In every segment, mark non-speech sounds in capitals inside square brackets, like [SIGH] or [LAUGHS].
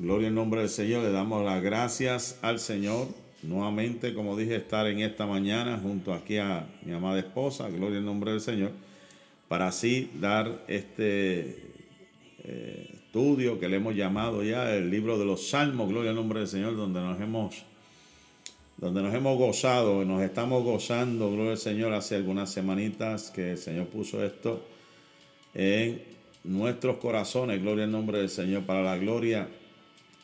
Gloria al nombre del Señor. Le damos las gracias al Señor. Nuevamente, como dije, estar en esta mañana junto aquí a mi amada esposa. Gloria al nombre del Señor. Para así dar este eh, estudio que le hemos llamado ya el libro de los Salmos. Gloria al nombre del Señor, donde nos hemos donde nos hemos gozado, nos estamos gozando, gloria al Señor, hace algunas semanitas que el Señor puso esto en nuestros corazones, gloria al nombre del Señor, para la gloria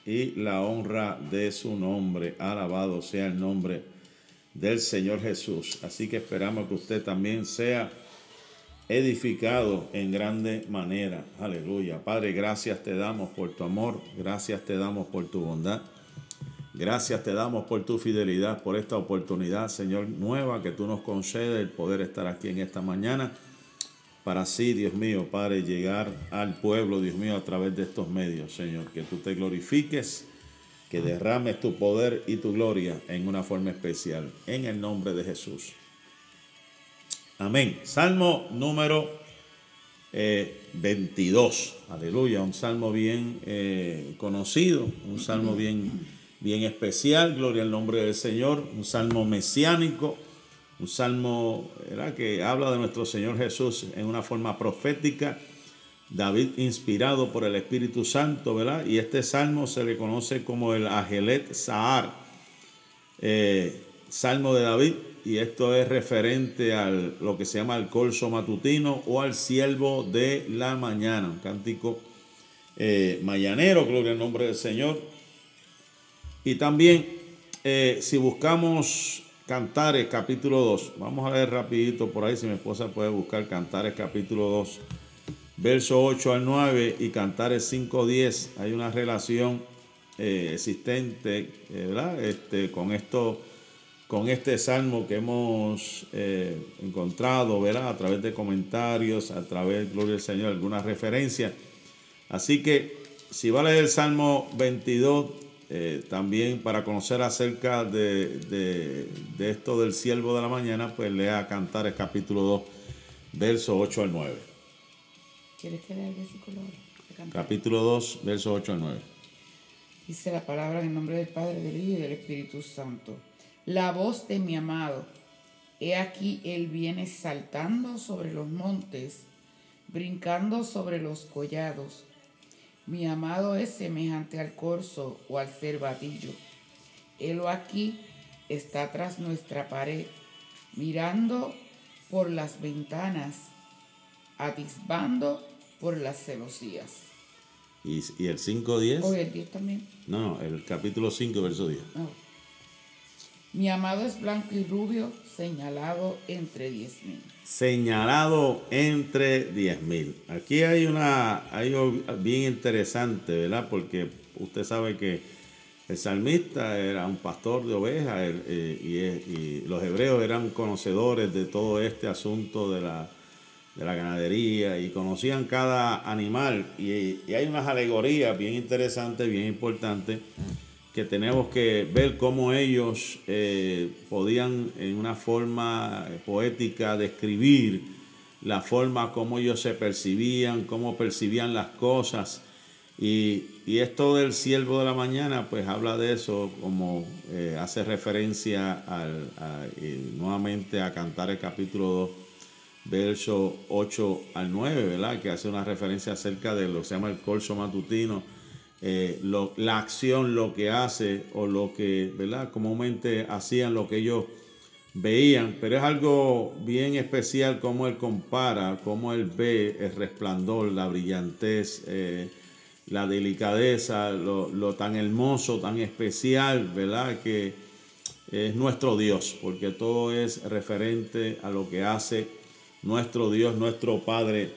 y la honra de su nombre. Alabado sea el nombre del Señor Jesús. Así que esperamos que usted también sea edificado en grande manera. Aleluya. Padre, gracias te damos por tu amor, gracias te damos por tu bondad. Gracias te damos por tu fidelidad, por esta oportunidad, Señor, nueva que tú nos concedes el poder estar aquí en esta mañana para así, Dios mío, Padre, llegar al pueblo, Dios mío, a través de estos medios, Señor, que tú te glorifiques, que derrames tu poder y tu gloria en una forma especial, en el nombre de Jesús. Amén. Salmo número 22. Eh, Aleluya. Un salmo bien eh, conocido, un salmo bien bien especial, gloria al nombre del Señor, un salmo mesiánico, un salmo que habla de nuestro Señor Jesús en una forma profética. David inspirado por el Espíritu Santo, ¿verdad? Y este salmo se le conoce como el Agelet Sahar, eh, salmo de David, y esto es referente a lo que se llama el colso matutino o al siervo de la mañana, un cántico eh, mañanero, gloria al nombre del Señor. Y también, eh, si buscamos Cantares capítulo 2, vamos a leer rapidito por ahí, si mi esposa puede buscar Cantares capítulo 2, verso 8 al 9 y Cantares 5, 10, hay una relación eh, existente, eh, ¿verdad? Este, con esto, con este salmo que hemos encontrado, ¿verdad? A través de comentarios, a través, gloria al Señor, algunas referencias. Así que, si va a leer el Salmo 22, eh, también para conocer acerca de, esto del siervo de la mañana, pues lea Cantares capítulo 2, verso 8 al 9. ¿Quieres que lea el versículo? Capítulo 2, verso 8 al 9. Dice la palabra en nombre del Padre, del Hijo y del Espíritu Santo. La voz de mi amado. He aquí él viene saltando sobre los montes, brincando sobre los collados mi amado es semejante al corzo o al cervatillo. Él aquí está tras nuestra pared, mirando por las ventanas, atisbando por las celosías. ¿Y, y el 5.10? ¿O el 10 también? No, el capítulo 5, verso 10. Mi amado es blanco y rubio, señalado entre diez mil. Señalado entre diez mil. Aquí hay una, algo bien interesante, ¿verdad? Porque usted sabe que el salmista era un pastor de ovejas eh, y, los hebreos eran conocedores de todo este asunto de la, de la ganadería y conocían cada animal. Y hay unas alegorías bien interesantes, bien importantes que tenemos que ver cómo ellos eh, podían en una forma poética describir la forma como ellos se percibían, cómo percibían las cosas. Y, esto del siervo de la mañana, pues habla de eso, como eh, hace referencia al, nuevamente a cantar el capítulo 2, verso 8 al 9, ¿verdad? Que hace una referencia acerca de lo que se llama el corso matutino eh, la acción, lo que hace o lo que, ¿verdad? Comúnmente hacían lo que ellos veían, pero es algo bien especial como él compara, cómo él ve el resplandor, la brillantez, eh, la delicadeza, lo, lo, tan hermoso, tan especial, ¿verdad? Que es nuestro Dios, porque todo es referente a lo que hace nuestro Dios, nuestro Padre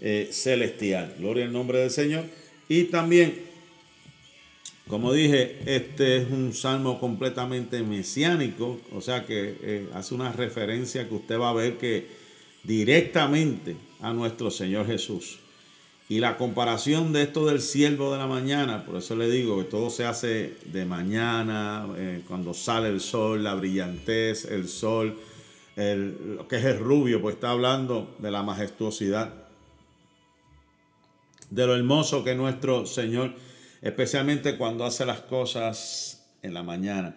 eh, celestial. Gloria al nombre del Señor. Y también como dije, este es un salmo completamente mesiánico, o sea que eh, hace una referencia que usted va a ver que directamente a nuestro Señor Jesús. Y la comparación de esto del siervo de la mañana, por eso le digo que todo se hace de mañana, eh, cuando sale el sol, la brillantez, el sol, lo que es el rubio, pues está hablando de la majestuosidad, de lo hermoso que nuestro Señor especialmente cuando hace las cosas en la mañana.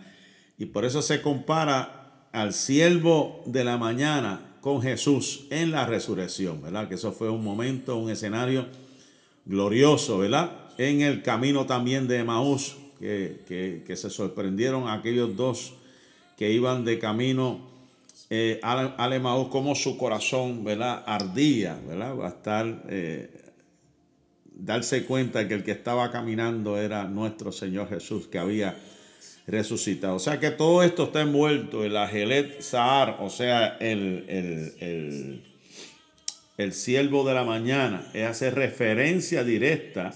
Y por eso se compara al siervo de la mañana con Jesús en la resurrección, ¿verdad? Que eso fue un momento, un escenario glorioso, ¿verdad? En el camino también de Emaús, que, se sorprendieron aquellos dos que iban de camino eh, al, Emaús, como su corazón, ¿verdad? Ardía, ¿verdad? Va a estar, eh, darse cuenta que el que estaba caminando era nuestro Señor Jesús, que había resucitado. O sea que todo esto está envuelto en la Gelet Sahar, o sea, el, el, el, el siervo de la mañana, es hacer referencia directa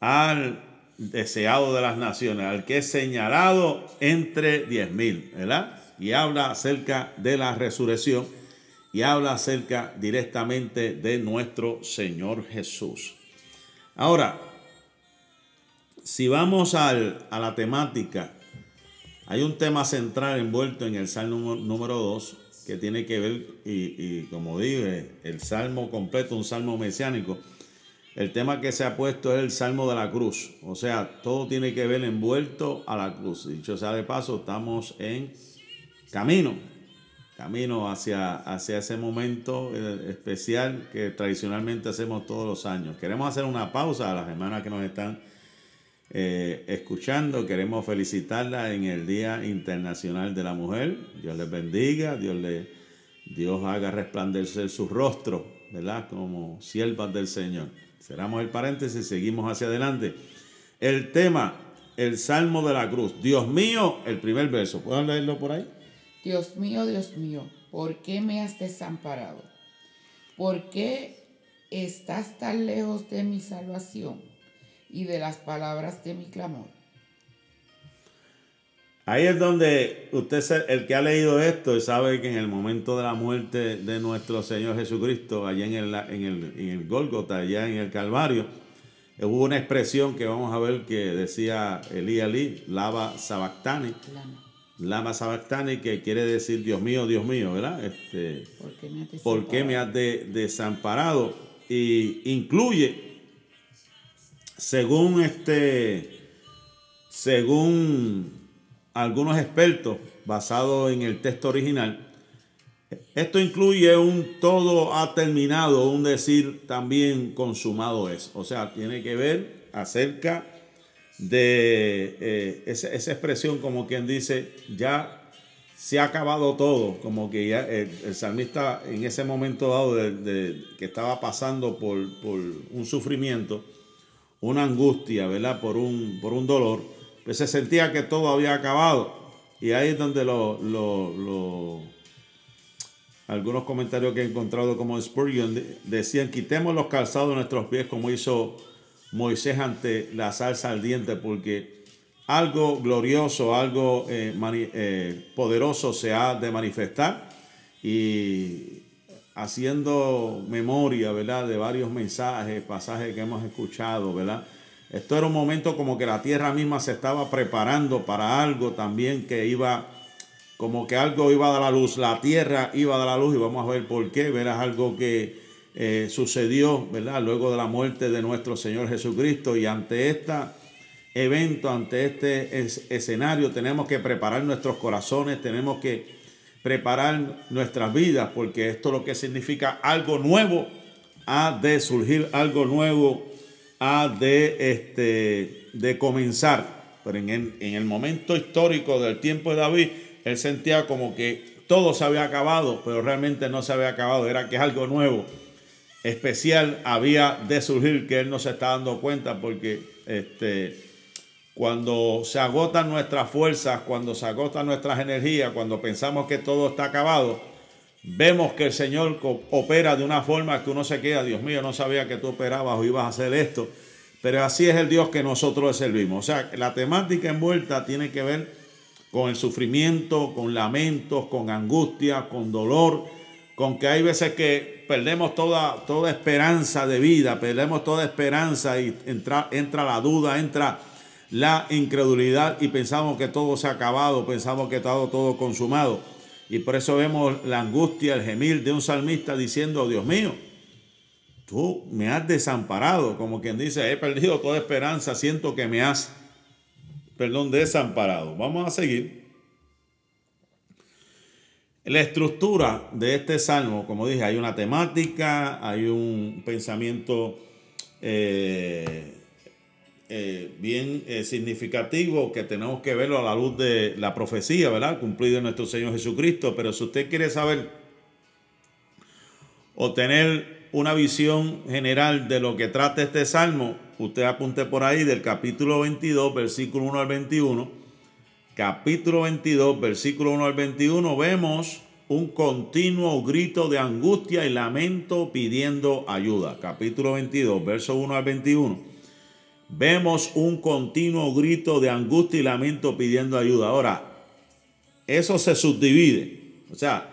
al deseado de las naciones, al que es señalado entre diez mil, ¿verdad? Y habla acerca de la resurrección y habla acerca directamente de nuestro Señor Jesús. Ahora, si vamos al, a la temática hay un tema central envuelto en el Salmo número 2 que tiene que ver, y, como digo, el Salmo completo, un Salmo mesiánico. El tema que se ha puesto es el Salmo de la Cruz. O sea, todo tiene que ver envuelto a la cruz. Dicho sea de paso, estamos en camino, camino hacia, hacia ese momento eh, especial que tradicionalmente hacemos todos los años. Queremos hacer una pausa a las hermanas que nos están eh, escuchando. Queremos felicitarla en el Día Internacional de la Mujer. Dios les bendiga, Dios, le, Dios haga resplandecer su rostro, ¿verdad? Como siervas del Señor. Cerramos el paréntesis, seguimos hacia adelante. El tema, el Salmo de la Cruz. Dios mío, el primer verso. ¿Puedo leerlo por ahí? Dios mío, Dios mío, ¿por qué me has desamparado? ¿Por qué estás tan lejos de mi salvación? y de las palabras de mi clamor. Ahí es donde usted, el que ha leído esto, sabe que en el momento de la muerte de nuestro Señor Jesucristo, allá en el, en el, en el Gólgota, allá en el Calvario, hubo una expresión que vamos a ver que decía Elí Elí, lava sabactani. Lama sabactani, que quiere decir Dios mío, Dios mío, ¿verdad? Este, ¿Por qué me has, desamparado? Y incluye según este, según algunos expertos, basado en el texto original, esto incluye un todo ha terminado, un decir también consumado es. O sea, tiene que ver acerca de eh, esa, expresión como quien dice, ya se ha acabado todo, como que ya el, salmista en ese momento dado de, que estaba pasando por, por un sufrimiento, una angustia, ¿verdad? Por un, por un dolor, pues se sentía que todo había acabado. Y ahí es donde lo, algunos comentarios que he encontrado como Spurgeon decían, quitemos los calzados de nuestros pies como hizo Moisés ante la salsa ardiente, porque algo glorioso, algo eh, eh, poderoso se ha de manifestar. Y haciendo memoria, ¿verdad? De varios mensajes, pasajes que hemos escuchado, ¿verdad? Esto era un momento como que la tierra misma se estaba preparando para algo también que iba, como que algo iba a dar la luz, la tierra iba a dar la luz y vamos a ver por qué, verás algo que eh, sucedió, ¿verdad? Luego de la muerte de nuestro Señor Jesucristo y ante este evento, ante este escenario, tenemos que preparar nuestros corazones, tenemos que preparar nuestras vidas, porque esto lo que significa algo nuevo, ha de surgir algo nuevo, ha de, este, de comenzar. Pero en el, en el momento histórico del tiempo de David, él sentía como que todo se había acabado, pero realmente no se había acabado, era que algo nuevo, especial, había de surgir que él no se está dando cuenta porque este, cuando se agotan nuestras fuerzas, cuando se agotan nuestras energías, cuando pensamos que todo está acabado, vemos que el Señor opera de una forma que uno se queda, Dios mío, no sabía que tú operabas o ibas a hacer esto, pero así es el Dios que nosotros servimos. O sea, la temática envuelta tiene que ver con el sufrimiento, con lamentos, con angustia, con dolor, con que hay veces que perdemos toda, toda esperanza de vida, perdemos toda esperanza y entra, entra la duda, entra la incredulidad y pensamos que todo se ha acabado, pensamos que todo, todo consumado. Y por eso vemos la angustia, el gemir de un salmista diciendo, Dios mío, tú me has desamparado, como quien dice, he perdido toda esperanza, siento que me has, perdón, desamparado. Vamos a seguir. La estructura de este salmo, como dije, hay una temática, hay un pensamiento eh, eh, bien eh, significativo que tenemos que verlo a la luz de la profecía, ¿verdad? Cumplida en nuestro Señor Jesucristo. Pero si usted quiere saber o tener una visión general de lo que trata este salmo, usted apunte por ahí del capítulo 22, versículo 1 al 21 capítulo 22, versículo 1 al 21, vemos un continuo grito de angustia y lamento pidiendo ayuda. Capítulo 22, verso 1 al 21. Vemos un continuo grito de angustia y lamento pidiendo ayuda. Ahora, eso se subdivide. O sea,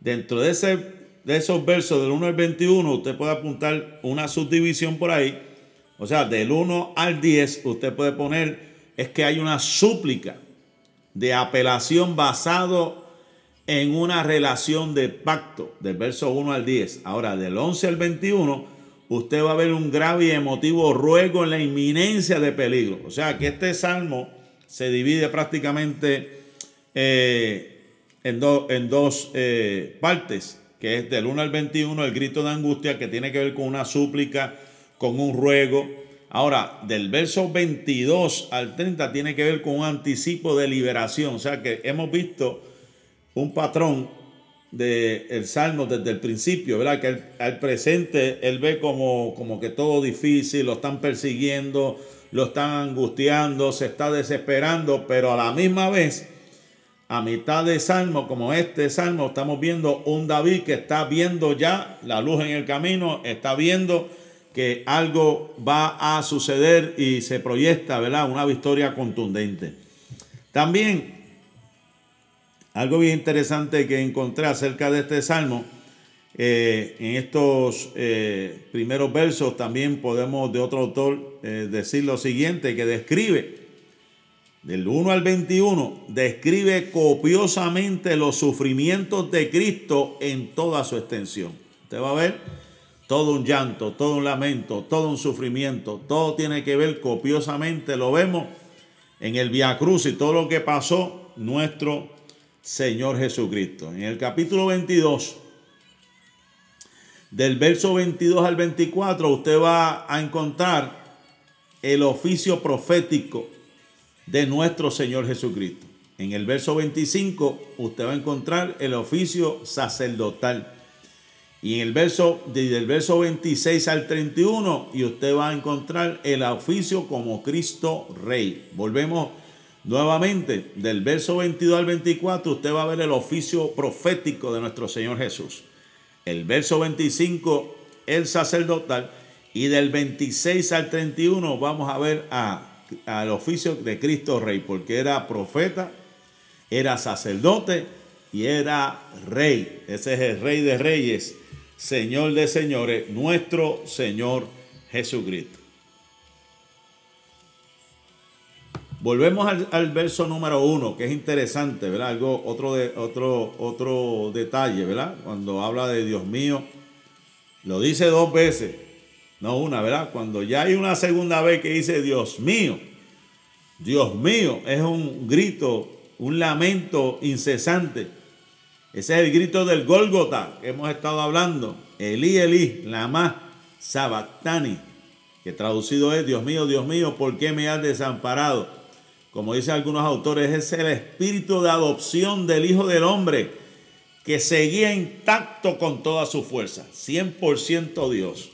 dentro de, ese, de esos versos del 1 al 21, usted puede apuntar una subdivisión por ahí. O sea, del 1 al 10, usted puede poner, es que hay una súplica de apelación basado en una relación de pacto, del verso 1 al 10. Ahora, del 11 al 21, usted va a ver un grave y emotivo ruego en la inminencia de peligro. O sea que este salmo se divide prácticamente eh, en, en, dos eh, partes, que es del 1 al 21, el grito de angustia, que tiene que ver con una súplica, con un ruego, Ahora, del verso 22 al 30 tiene que ver con un anticipo de liberación. O sea que hemos visto un patrón del Salmo desde el principio, ¿verdad? Que al presente él ve como, como que todo difícil, lo están persiguiendo, lo están angustiando, se está desesperando, pero a la misma vez, a mitad de Salmo, como este Salmo, estamos viendo un David que está viendo ya la luz en el camino, está viendo que algo va a suceder y se proyecta, ¿verdad? Una victoria contundente. También, algo bien interesante que encontré acerca de este salmo, eh, en estos eh, primeros versos también podemos de otro autor eh, decir lo siguiente, que describe, del 1 al 21, describe copiosamente los sufrimientos de Cristo en toda su extensión. Usted va a ver todo un llanto, todo un lamento, todo un sufrimiento, todo tiene que ver copiosamente, lo vemos en el Via Cruz y todo lo que pasó nuestro Señor Jesucristo. En el capítulo 22, del verso 22 al 24, usted va a encontrar el oficio profético de nuestro Señor Jesucristo. En el verso 25, usted va a encontrar el oficio sacerdotal. Y en el verso, desde el verso 26 al 31, y usted va a encontrar el oficio como Cristo Rey. Volvemos nuevamente, del verso 22 al 24, usted va a ver el oficio profético de nuestro Señor Jesús. El verso 25, el sacerdotal. Y del 26 al 31 vamos a ver al oficio de Cristo Rey, porque era profeta, era sacerdote y era rey. Ese es el rey de reyes Señor de señores, nuestro Señor Jesucristo. Volvemos al, verso número uno, que es interesante, ¿verdad? Algo, otro, de, otro, otro detalle, ¿verdad? Cuando habla de Dios mío, lo dice dos veces, no una, ¿verdad? Cuando ya hay una segunda vez que dice Dios mío, Dios mío, es un grito, un lamento incesante ese es el grito del Gólgota que hemos estado hablando. Elí, Elí, lama sabactani, que traducido es, Dios mío, Dios mío, ¿por qué me has desamparado? Como dicen algunos autores, es el espíritu de adopción del Hijo del Hombre que seguía intacto con toda su fuerza. 100% Dios,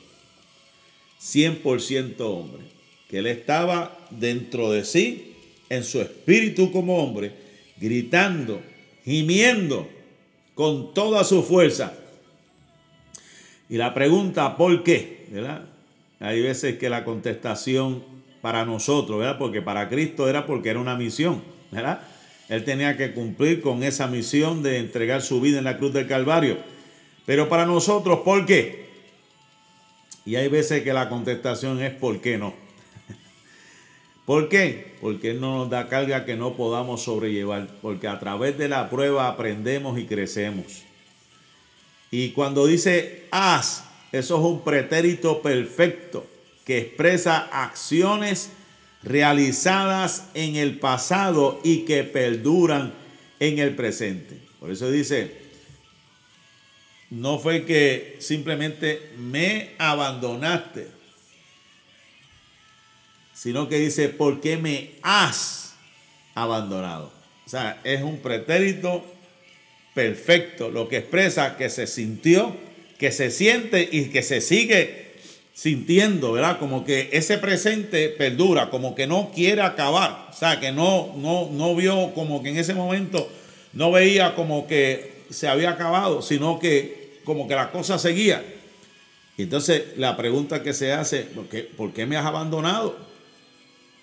100% hombre. Que él estaba dentro de sí, en su espíritu como hombre, gritando, gimiendo con toda su fuerza. Y la pregunta, ¿por qué? Hay veces que la contestación para nosotros, ¿verdad? Porque para Cristo era porque era una misión, ¿verdad? Él tenía que cumplir con esa misión de entregar su vida en la cruz del Calvario. Pero para nosotros, ¿por qué? Y hay veces que la contestación es ¿por qué no? ¿Por qué? Porque Él no nos da carga que no podamos sobrellevar, porque a través de la prueba aprendemos y crecemos. Y cuando dice haz, Eso es un pretérito perfecto que expresa acciones realizadas en el pasado y que perduran en el presente. Por eso dice, no fue que simplemente me abandonaste, sino que dice, ¿por qué me has abandonado? O sea, es un pretérito perfecto, lo que expresa que se sintió, que se siente y que se sigue sintiendo, ¿verdad? Como que ese presente perdura, como que no quiere acabar, o sea, que no, no, no vio como que en ese momento no veía como que se había acabado, sino que como que la cosa seguía. Y entonces la pregunta que se hace, ¿por qué, ¿por qué me has abandonado?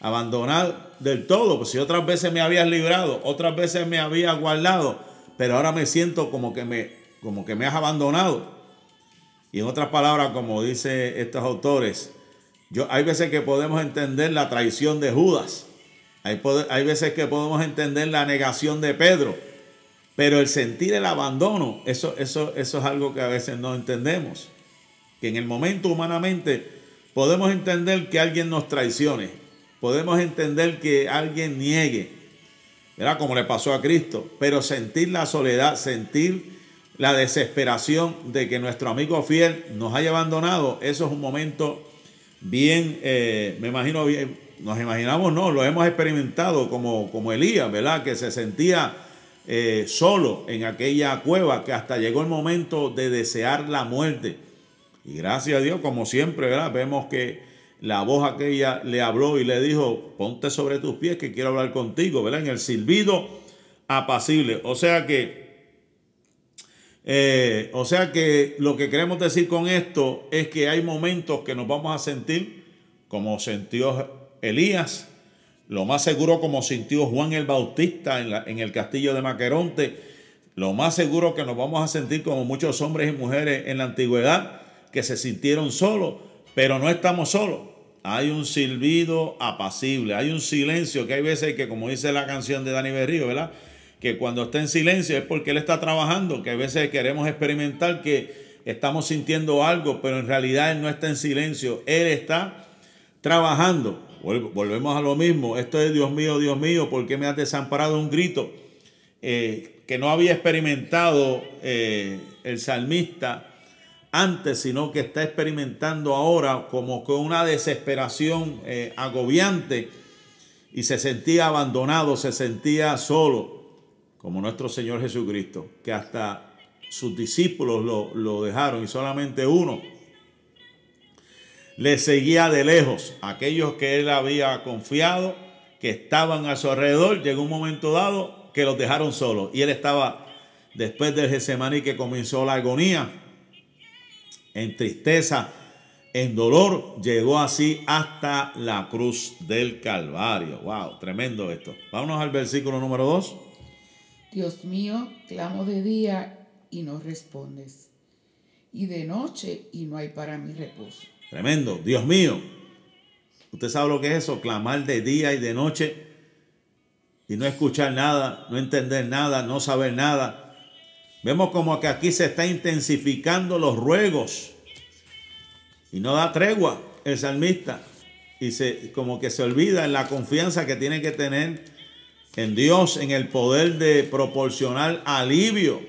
Abandonar del todo, pues si otras veces me habías librado, otras veces me habías guardado, pero ahora me siento como que me, como que me has abandonado. Y en otras palabras, como dicen estos autores, yo, hay veces que podemos entender la traición de Judas. Hay, hay veces que podemos entender la negación de Pedro. Pero el sentir el abandono, eso, eso, eso es algo que a veces no entendemos. Que en el momento humanamente podemos entender que alguien nos traicione. Podemos entender que alguien niegue. ¿verdad? Como le pasó a Cristo. Pero sentir la soledad, sentir la desesperación de que nuestro amigo fiel nos haya abandonado, eso es un momento bien, eh, me imagino bien, nos imaginamos, no, lo hemos experimentado como, como Elías, ¿verdad? Que se sentía eh, solo en aquella cueva, que hasta llegó el momento de desear la muerte. Y gracias a Dios, como siempre. Vemos que la voz aquella le habló y le dijo, ponte sobre tus pies que quiero hablar contigo, ¿verdad? En el silbido apacible. O sea que eh, o sea que lo que queremos decir con esto es que hay momentos que nos vamos a sentir como sintió Elías, lo más seguro como sintió Juan el Bautista en, en el castillo de Maqueronte, lo más seguro que nos vamos a sentir como muchos hombres y mujeres en la antigüedad que se sintieron solos, pero no estamos solos. Hay un silbido apacible, hay un silencio que hay veces que, como dice la canción de Dani Berrío, ¿verdad? que cuando está en silencio es porque Él está trabajando, que a veces queremos experimentar que estamos sintiendo algo, pero en realidad Él no está en silencio, Él está trabajando. Volvemos a lo mismo, esto es Dios mío, Dios mío, ¿por qué me has desamparado un grito eh, que no había experimentado eh, el salmista antes, sino que está experimentando ahora como con una desesperación eh, agobiante y se sentía abandonado, se sentía solo como nuestro Señor Jesucristo, que hasta sus discípulos lo, dejaron y solamente uno le seguía de lejos. Aquellos que él había confiado, que estaban a su alrededor, llegó un momento dado que los dejaron solos. Y él estaba, después del Getsemaní que comenzó la agonía, en tristeza, en dolor, llegó así hasta la cruz del Calvario. Wow, tremendo esto. Vámonos al versículo número 2. Dios mío, clamo de día y no respondes, y de noche y no hay para mí reposo. Tremendo, Dios mío. Usted sabe lo que es eso, clamar de día y de noche y no escuchar nada, no entender nada, no saber nada. Vemos como que aquí se está intensificando los ruegos y no da tregua el salmista y se como que se olvida en la confianza que tiene que tener en Dios, en el poder de proporcionar alivio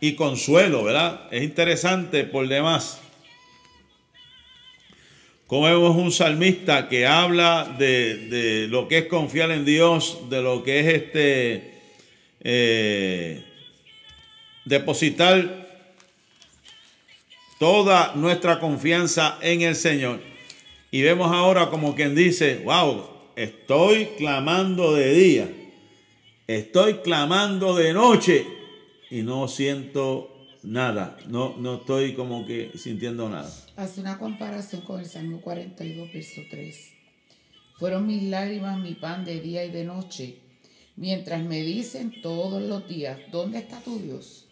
y consuelo, ¿verdad? Es interesante por demás. Como vemos un salmista que habla de, lo que es confiar en Dios, de lo que es este eh, depositar toda nuestra confianza en el Señor. Y vemos ahora como quien dice, wow, estoy clamando de día, estoy clamando de noche y no siento nada, no, no estoy como que sintiendo nada. Hace una comparación con el Salmo 42, verso 3. Fueron mis lágrimas mi pan de día y de noche, mientras me dicen todos los días, ¿dónde está tu Dios?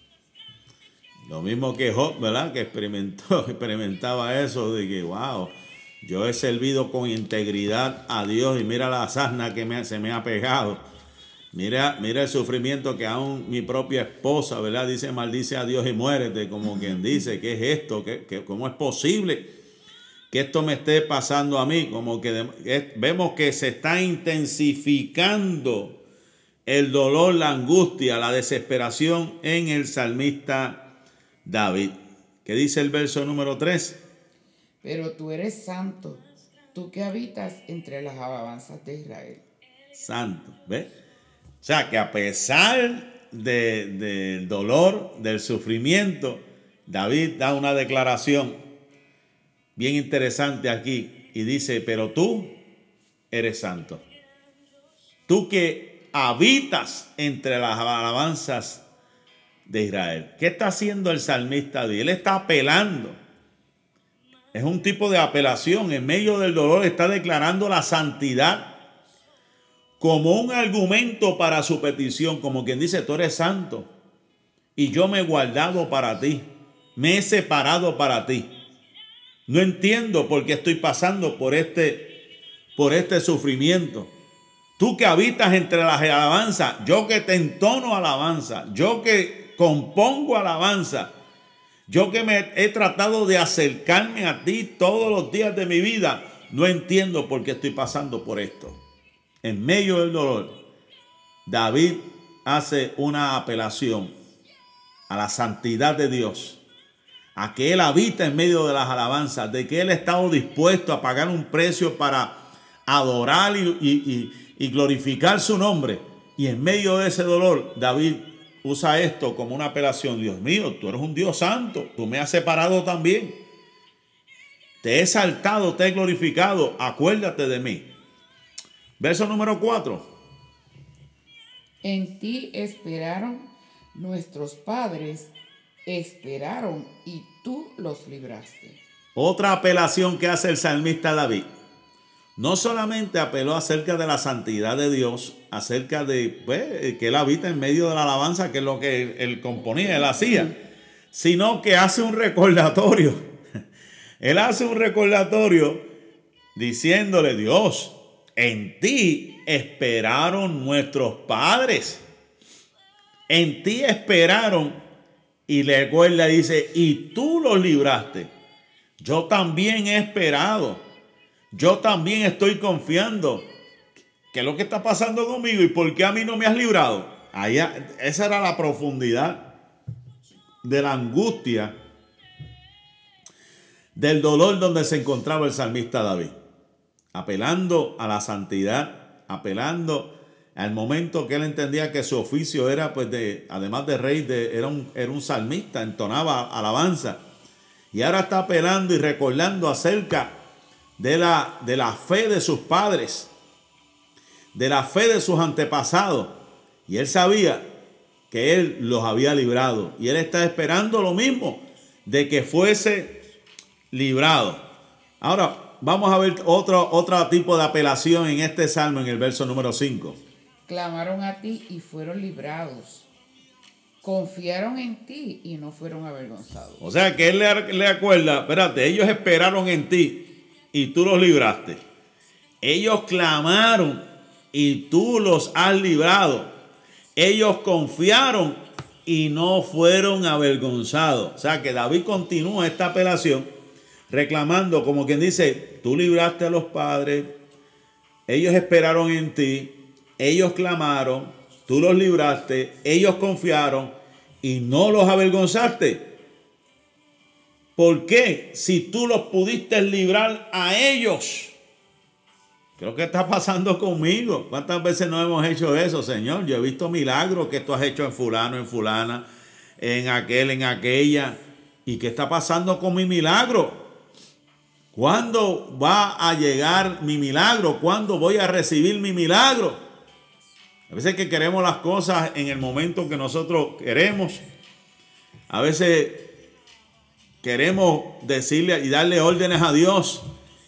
Lo mismo que Job, ¿verdad? Que experimentó, [LAUGHS] experimentaba eso de que, wow, yo he servido con integridad a Dios y mira la asna que me, se me ha pegado. Mira, mira el sufrimiento que aún mi propia esposa, ¿verdad? Dice, maldice a Dios y muérete, como [LAUGHS] quien dice, ¿qué es esto? ¿Qué, cómo es posible que esto me esté pasando a mí? Como que vemos que se está intensificando el dolor, la angustia, la desesperación en el salmista David. ¿Qué dice el verso número 3? Pero tú eres santo, tú que habitas entre las alabanzas de Israel. Santo, ¿ves? O sea que a pesar del dolor, del sufrimiento, David da una declaración bien interesante aquí y dice, pero tú eres santo. Tú que habitas entre las alabanzas de Israel. ¿Qué está haciendo el salmista? Él está apelando. Es un tipo de apelación. En medio del dolor está declarando la santidad como un argumento para su petición, como quien dice, tú eres santo y yo me he guardado para ti, me he separado para ti. No entiendo por qué estoy pasando por este, por este sufrimiento. Tú que habitas entre las alabanzas, yo que te entono alabanza, yo que compongo alabanza, yo que me he tratado de acercarme a ti todos los días de mi vida, no entiendo por qué estoy pasando por esto. En medio del dolor, David hace una apelación a la santidad de Dios, a que Él habita en medio de las alabanzas, de que Él ha estado dispuesto a pagar un precio para adorar y, y glorificar su nombre. Y en medio de ese dolor, David usa esto como una apelación. Dios mío, tú eres un Dios santo, tú me has separado también. Te he saltado, te he glorificado, acuérdate de mí. Verso número 4. En ti esperaron nuestros padres, esperaron y tú los libraste. Otra apelación que hace el salmista David no solamente apeló acerca de la santidad de Dios, acerca de pues, que Él habita en medio de la alabanza, que es lo que él, componía, Él hacía, sino que hace un recordatorio. [LAUGHS] Él hace un recordatorio diciéndole, Dios, en ti esperaron nuestros padres. En ti esperaron. Y le recuerda, dice, y tú los libraste. Yo también he esperado yo también estoy confiando. ¿Qué es lo que está pasando conmigo y por qué a mí no me has librado? esa era la profundidad de la angustia, del dolor donde se encontraba el salmista David. Apelando a la santidad, apelando al momento que él entendía que su oficio era, pues, de, además de rey, de, era, un, era un salmista, entonaba alabanza. Y ahora está apelando y recordando acerca de la, de la fe de sus padres, de la fe de sus antepasados. Y él sabía que él los había librado. Y él está esperando lo mismo, de que fuese librado. Ahora, vamos a ver otro, otro tipo de apelación en este salmo, en el verso número 5. Clamaron a ti y fueron librados. Confiaron en ti y no fueron avergonzados. O sea que él le, le acuerda, espérate, ellos esperaron en ti y tú los libraste. Ellos clamaron y tú los has librado. Ellos confiaron y no fueron avergonzados. O sea que David continúa esta apelación reclamando, como quien dice, tú libraste a los padres, ellos esperaron en ti, ellos clamaron, tú los libraste, ellos confiaron y no los avergonzaste. ¿Por qué? Si tú los pudiste librar a ellos. Creo que está pasando conmigo. ¿Cuántas veces no hemos hecho eso, Señor? Yo he visto milagros que tú has hecho en fulano, en fulana, en aquel, en aquella. ¿Y qué está pasando con mi milagro? ¿Cuándo va a llegar mi milagro? ¿Cuándo voy a recibir mi milagro? A veces que queremos las cosas en el momento que nosotros queremos. A veces queremos decirle y darle órdenes a Dios.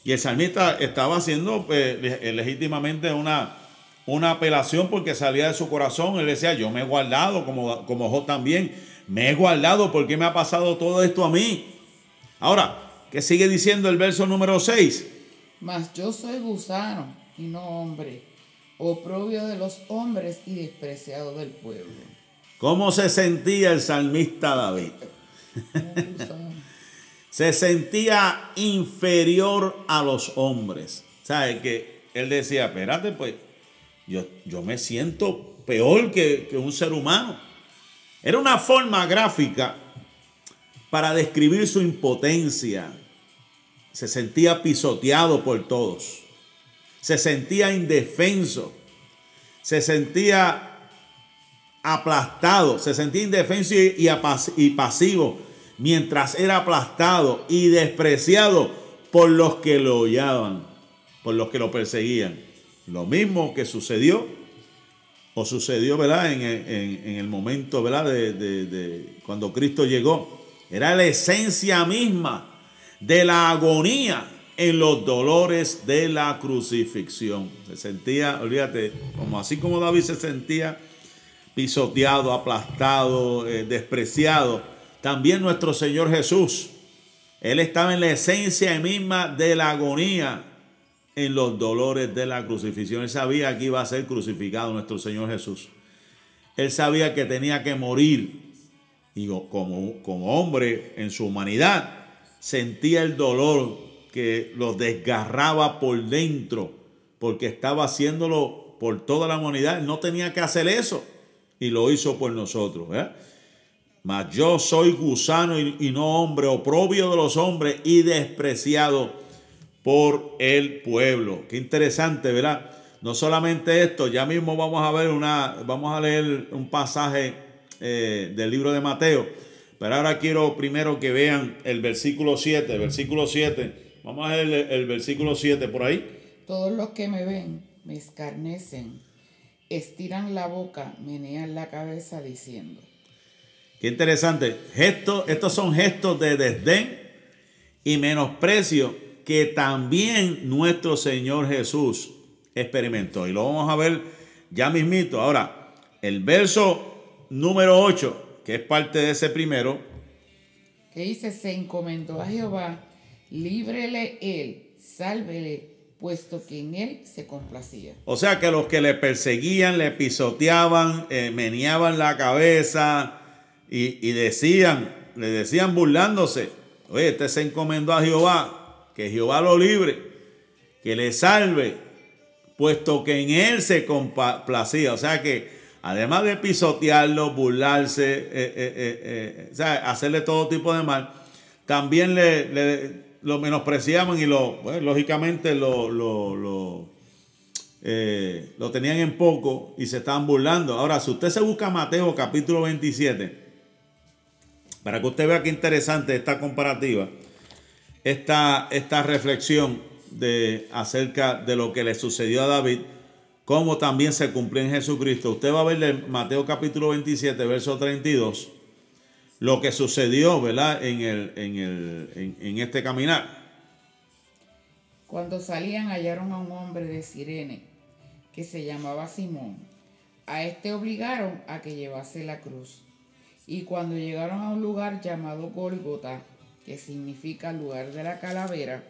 Y el salmista estaba haciendo pues, eh, legítimamente una, una apelación porque salía de su corazón. Él decía, yo me he guardado, como, como yo también, me he guardado porque me ha pasado todo esto a mí. Ahora, ¿qué sigue diciendo el verso número 6? Mas yo soy gusano y no hombre, oprobio de los hombres y despreciado del pueblo. ¿Cómo se sentía el salmista David? Se sentía inferior a los hombres. ¿Sabe? Que él decía, espérate, pues yo, yo me siento peor que, que un ser humano. Era una forma gráfica para describir su impotencia. Se sentía pisoteado por todos. Se sentía indefenso. Se sentía aplastado. Se sentía indefenso y, y pasivo mientras era aplastado y despreciado por los que lo odiaban, por los que lo perseguían. Lo mismo que sucedió, o sucedió, ¿verdad? En, el momento, ¿verdad? De, cuando Cristo llegó. Era la esencia misma de la agonía en los dolores de la crucifixión. Se sentía, olvídate, como así como David se sentía pisoteado, aplastado, eh, despreciado también nuestro Señor Jesús. Él estaba en la esencia misma de la agonía, en los dolores de la crucifixión. Él sabía que iba a ser crucificado nuestro Señor Jesús. Él sabía que tenía que morir. Y como, hombre en su humanidad, sentía el dolor que lo desgarraba por dentro, porque estaba haciéndolo por toda la humanidad. no tenía que hacer eso y lo hizo por nosotros. ¿eh? Mas yo soy gusano y, no hombre, oprobio de los hombres y despreciado por el pueblo. Qué interesante, ¿verdad? No solamente esto, ya mismo vamos a ver una, vamos a leer un pasaje eh, del libro de Mateo, pero ahora quiero primero que vean el versículo 7, versículo 7, vamos a ver el, el versículo 7 por ahí. Todos los que me ven me escarnecen, estiran la boca, menean la cabeza diciendo, Qué interesante. estos son gestos de desdén y menosprecio que también nuestro Señor Jesús experimentó. Y lo vamos a ver ya mismito. Ahora, el verso número 8, que es parte de ese primero. Que dice, se encomendó a Jehová, líbrele él, sálvele, puesto que en él se complacía. O sea que los que le perseguían, le pisoteaban, eh, meneaban la cabeza, y, decían, le decían burlándose, oye, este se encomendó a Jehová, que Jehová lo libre, que le salve, puesto que en él se complacía. O sea que además de pisotearlo, burlarse, eh, eh, eh, hacerle todo tipo de mal, también le, lo menospreciaban y lo, lógicamente lo, lo, lo, lo tenían en poco y se estaban burlando. Ahora, si usted se busca Mateo capítulo 27, para que usted vea qué interesante esta comparativa, esta, esta reflexión de, acerca de lo que le sucedió a David, cómo también se cumplió en Jesucristo. Usted va a ver en Mateo capítulo 27, verso 32, lo que sucedió, ¿verdad? En, el, en, el, en este caminar. Cuando salían hallaron a un hombre de Sirene que se llamaba Simón. A este obligaron a que llevase la cruz y cuando llegaron a un lugar llamado Golgota, que significa lugar de la calavera,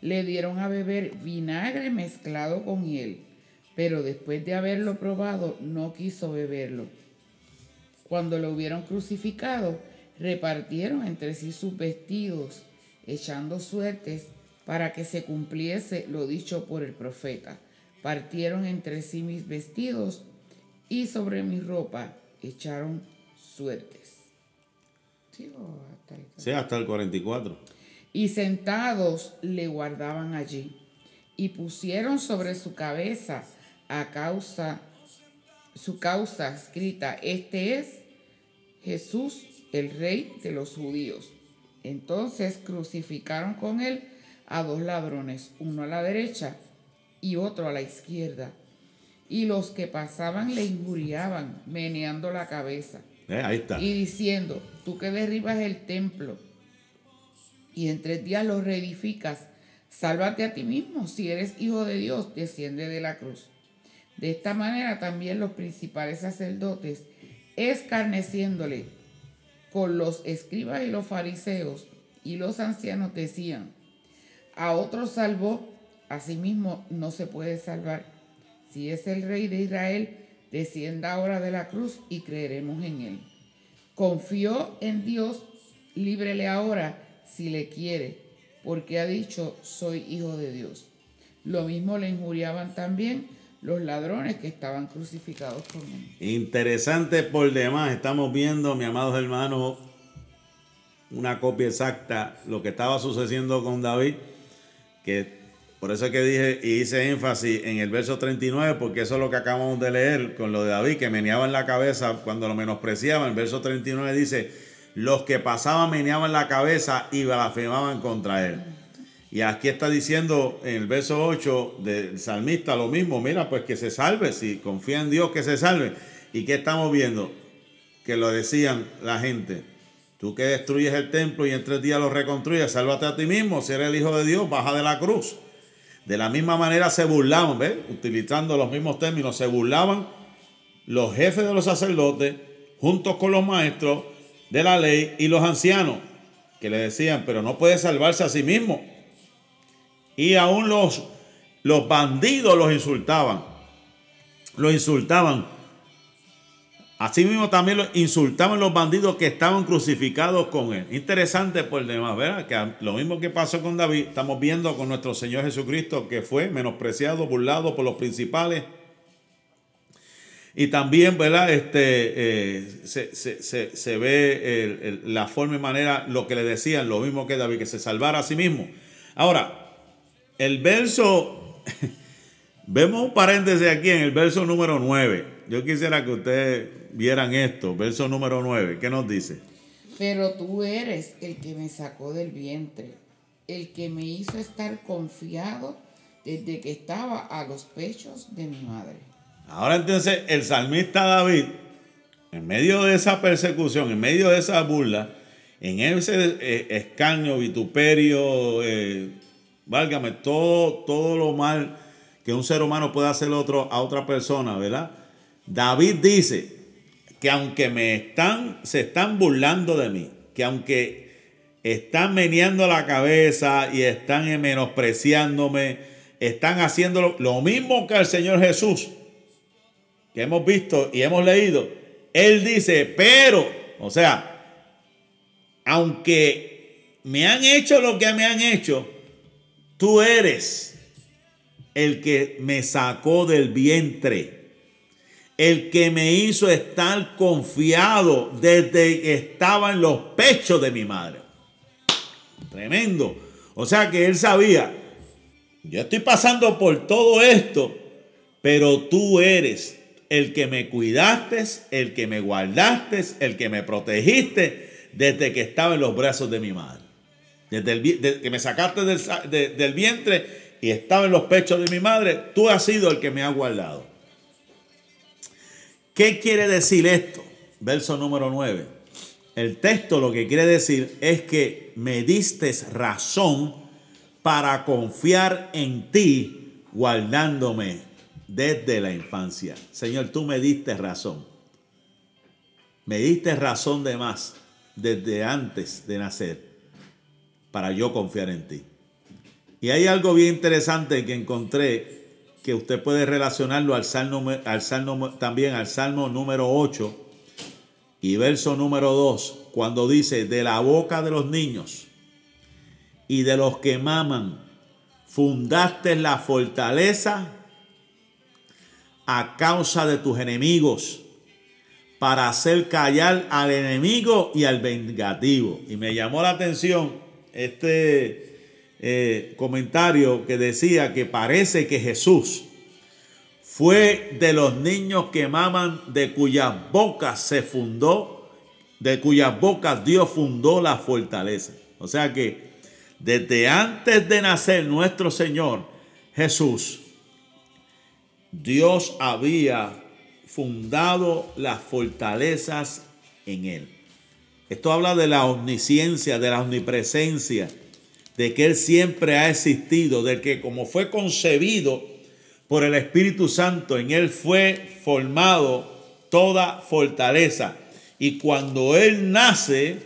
le dieron a beber vinagre mezclado con hiel, pero después de haberlo probado no quiso beberlo. Cuando lo hubieron crucificado, repartieron entre sí sus vestidos, echando suertes para que se cumpliese lo dicho por el profeta. Partieron entre sí mis vestidos y sobre mi ropa echaron suertes. Sí, hasta el 44. Y sentados le guardaban allí y pusieron sobre su cabeza a causa su causa escrita, este es Jesús, el rey de los judíos. Entonces crucificaron con él a dos ladrones, uno a la derecha y otro a la izquierda. Y los que pasaban le injuriaban, meneando la cabeza. Eh, y diciendo, tú que derribas el templo y en tres días lo reedificas, sálvate a ti mismo. Si eres hijo de Dios, desciende de la cruz. De esta manera también los principales sacerdotes, escarneciéndole con los escribas y los fariseos y los ancianos, decían, a otro salvó, a sí mismo no se puede salvar. si es el rey de Israel, descienda ahora de la cruz y creeremos en él. Confió en Dios, líbrele ahora si le quiere, porque ha dicho, soy hijo de Dios. Lo mismo le injuriaban también los ladrones que estaban crucificados con él. Interesante por demás, estamos viendo, mi amados hermanos, una copia exacta lo que estaba sucediendo con David, que por eso es que dije y hice énfasis en el verso 39, porque eso es lo que acabamos de leer con lo de David, que meneaba en la cabeza cuando lo menospreciaban. El verso 39 dice, los que pasaban meneaban la cabeza y blasfemaban contra él. Y aquí está diciendo en el verso 8 del salmista lo mismo, mira, pues que se salve, si confía en Dios que se salve. ¿Y qué estamos viendo? Que lo decían la gente. Tú que destruyes el templo y en tres días lo reconstruyes, sálvate a ti mismo, si eres el Hijo de Dios, baja de la cruz. De la misma manera se burlaban, ¿ves? Utilizando los mismos términos, se burlaban los jefes de los sacerdotes juntos con los maestros de la ley y los ancianos, que le decían, pero no puede salvarse a sí mismo. Y aún los, los bandidos los insultaban. Los insultaban. Asimismo también los insultaban los bandidos que estaban crucificados con él. Interesante por demás, ¿verdad? Que lo mismo que pasó con David, estamos viendo con nuestro Señor Jesucristo que fue menospreciado, burlado por los principales. Y también, ¿verdad? Este, eh, se, ve la forma y manera, lo que le decían, lo mismo que David, que se salvara a sí mismo. Ahora, el verso, [LAUGHS] vemos un paréntesis aquí en el verso número 9. Yo quisiera que ustedes vieran esto, verso número 9. ¿Qué nos dice? Pero tú eres el que me sacó del vientre, el que me hizo estar confiado desde que estaba a los pechos de mi madre. Ahora entonces el salmista David, en medio de esa persecución, en medio de esa burla, en ese eh, escaño, vituperio, eh, válgame, todo, todo lo mal que un ser humano puede hacer otro, a otra persona, ¿verdad? David dice que aunque me están, se están burlando de mí, que aunque están meneando la cabeza y están menospreciándome, están haciendo lo mismo que el Señor Jesús, que hemos visto y hemos leído. Él dice, pero, o sea, aunque me han hecho lo que me han hecho, Tú eres el que me sacó del vientre, el que me hizo estar confiado desde que estaba en los pechos de mi madre. Tremendo. O sea que él sabía, yo estoy pasando por todo esto, pero tú eres el que me cuidaste, el que me guardaste, el que me protegiste desde que estaba en los brazos de mi madre. Desde, el, que me sacaste del, del vientre y estaba en los pechos de mi madre, tú has sido el que me ha guardado. ¿Qué quiere decir esto? Verso número 9. El texto lo que quiere decir es que me diste razón para confiar en ti, guardándome desde la infancia. Señor, tú me diste razón. Me diste razón de más desde antes de nacer para yo confiar en ti. Y hay algo bien interesante que encontré que usted puede relacionarlo al salmo, al salmo también al salmo número 8 y verso número 2, cuando dice, de la boca de los niños y de los que maman, fundaste la fortaleza a causa de tus enemigos, para hacer callar al enemigo y al vengativo. Y me llamó la atención este eh, comentario que decía que parece que Jesús fue de los niños que maman, de cuyas bocas se fundó, de cuyas bocas Dios fundó la fortaleza. O sea que desde antes de nacer nuestro Señor Jesús, Dios había fundado las fortalezas en él. Esto habla de la omnisciencia, de la omnipresencia, de que Él siempre ha existido, de que como fue concebido por el Espíritu Santo, en Él fue formado toda fortaleza. Y cuando Él nace,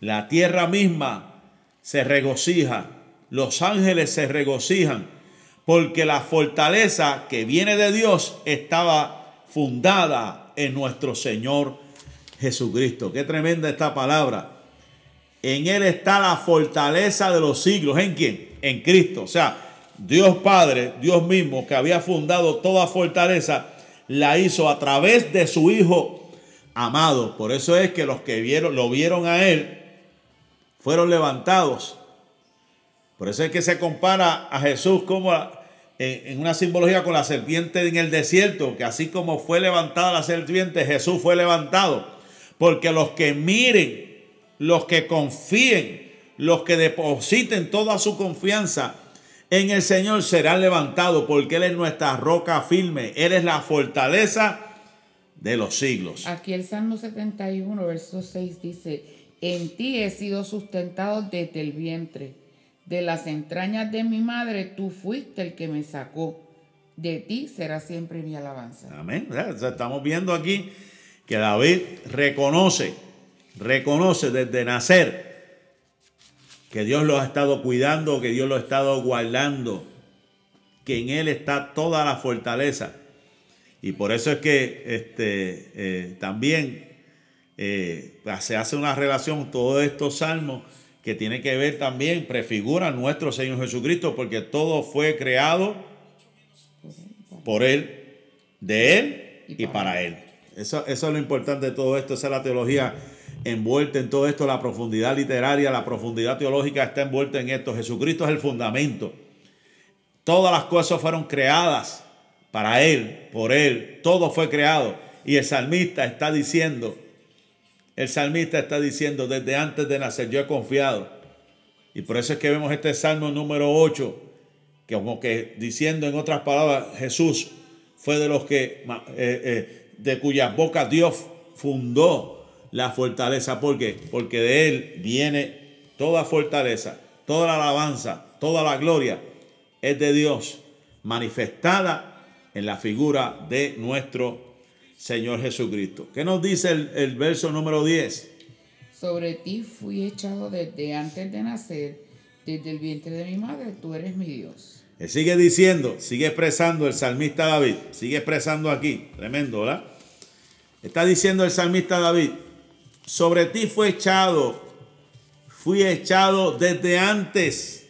la tierra misma se regocija, los ángeles se regocijan, porque la fortaleza que viene de Dios estaba fundada en nuestro Señor Jesucristo. Qué tremenda esta palabra. En Él está la fortaleza de los siglos. ¿En quién? En Cristo. O sea, Dios Padre, Dios mismo, que había fundado toda fortaleza, la hizo a través de su Hijo amado. Por eso es que los que vieron, lo vieron a Él fueron levantados. Por eso es que se compara a Jesús como en una simbología con la serpiente en el desierto, que así como fue levantada la serpiente, Jesús fue levantado. Porque los que miren, los que confíen, los que depositen toda su confianza en el Señor serán levantados, porque Él es nuestra roca firme, Él es la fortaleza de los siglos. Aquí el Salmo 71, verso 6 dice, en ti he sido sustentado desde el vientre, de las entrañas de mi madre tú fuiste el que me sacó, de ti será siempre mi alabanza. Amén. estamos viendo aquí que David reconoce, reconoce desde nacer que Dios lo ha estado cuidando, que Dios lo ha estado guardando, que en Él está toda la fortaleza. Y por eso es que este, eh, también eh, se hace una relación, todos estos salmos, que tiene que ver también, prefigura nuestro Señor Jesucristo, porque todo fue creado por Él, de Él y para Él. Eso, eso es lo importante de todo esto, esa es la teología envuelta en todo esto, la profundidad literaria, la profundidad teológica está envuelta en esto. Jesucristo es el fundamento. Todas las cosas fueron creadas para Él, por Él, todo fue creado. Y el salmista está diciendo, el salmista está diciendo, desde antes de nacer yo he confiado. Y por eso es que vemos este salmo número 8, que como que diciendo en otras palabras, Jesús fue de los que, eh, eh, de cuyas bocas Dios fundó la fortaleza. ¿Por qué? Porque de Él viene toda fortaleza, toda la alabanza, toda la gloria es de Dios, manifestada en la figura de nuestro Señor Jesucristo. ¿Qué nos dice el, verso número 10? Sobre ti fui echado desde antes de nacer, desde el vientre de mi madre, tú eres mi Dios. Él sigue diciendo, sigue expresando el salmista David, sigue expresando aquí, tremendo, ¿verdad? Está diciendo el salmista David, sobre ti fue echado, fui echado desde antes,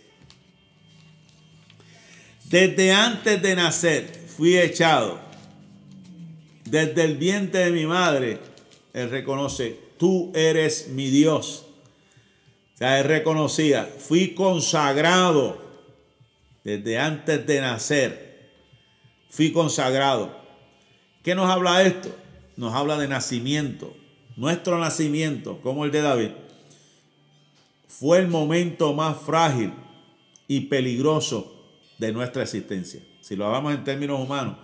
desde antes de nacer, fui echado. Desde el vientre de mi madre, él reconoce, tú eres mi Dios. O sea, él reconocía, fui consagrado desde antes de nacer. Fui consagrado. ¿Qué nos habla esto? Nos habla de nacimiento nuestro nacimiento, como el de David, fue el momento más frágil y peligroso de nuestra existencia. Si lo hablamos en términos humanos,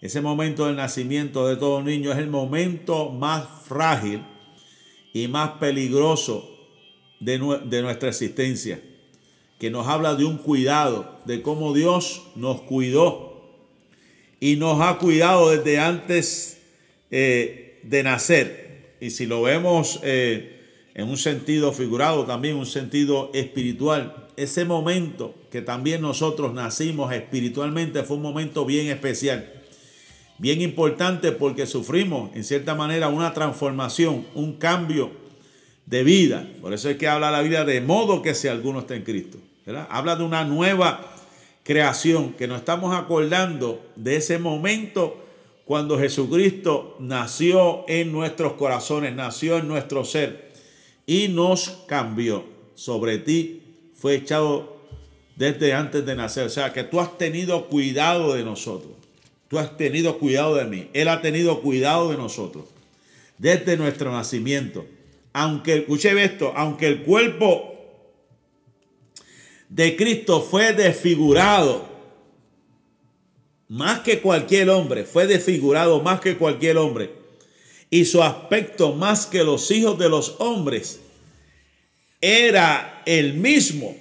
ese momento del nacimiento de todo niño es el momento más frágil y más peligroso de, nuestra existencia, que nos habla de un cuidado, de cómo Dios nos cuidó y nos ha cuidado desde antes eh, de nacer y si lo vemos eh, en un sentido figurado, también un sentido espiritual, ese momento que también nosotros nacimos espiritualmente fue un momento bien especial, bien importante porque sufrimos en cierta manera una transformación, un cambio de vida. Por eso es que habla la vida de modo que si alguno está en Cristo. Habla de una nueva creación que nos estamos acordando de ese momento cuando Jesucristo nació en nuestros corazones, nació en nuestro ser y nos cambió. Sobre ti fue echado desde antes de nacer. O sea, que tú has tenido cuidado de nosotros. Tú has tenido cuidado de mí. Él ha tenido cuidado de nosotros. Desde nuestro nacimiento. Aunque, escuche esto, aunque el cuerpo de Cristo fue desfigurado más que cualquier hombre, fue desfigurado más que cualquier hombre, y su aspecto más que los hijos de los hombres, era el mismo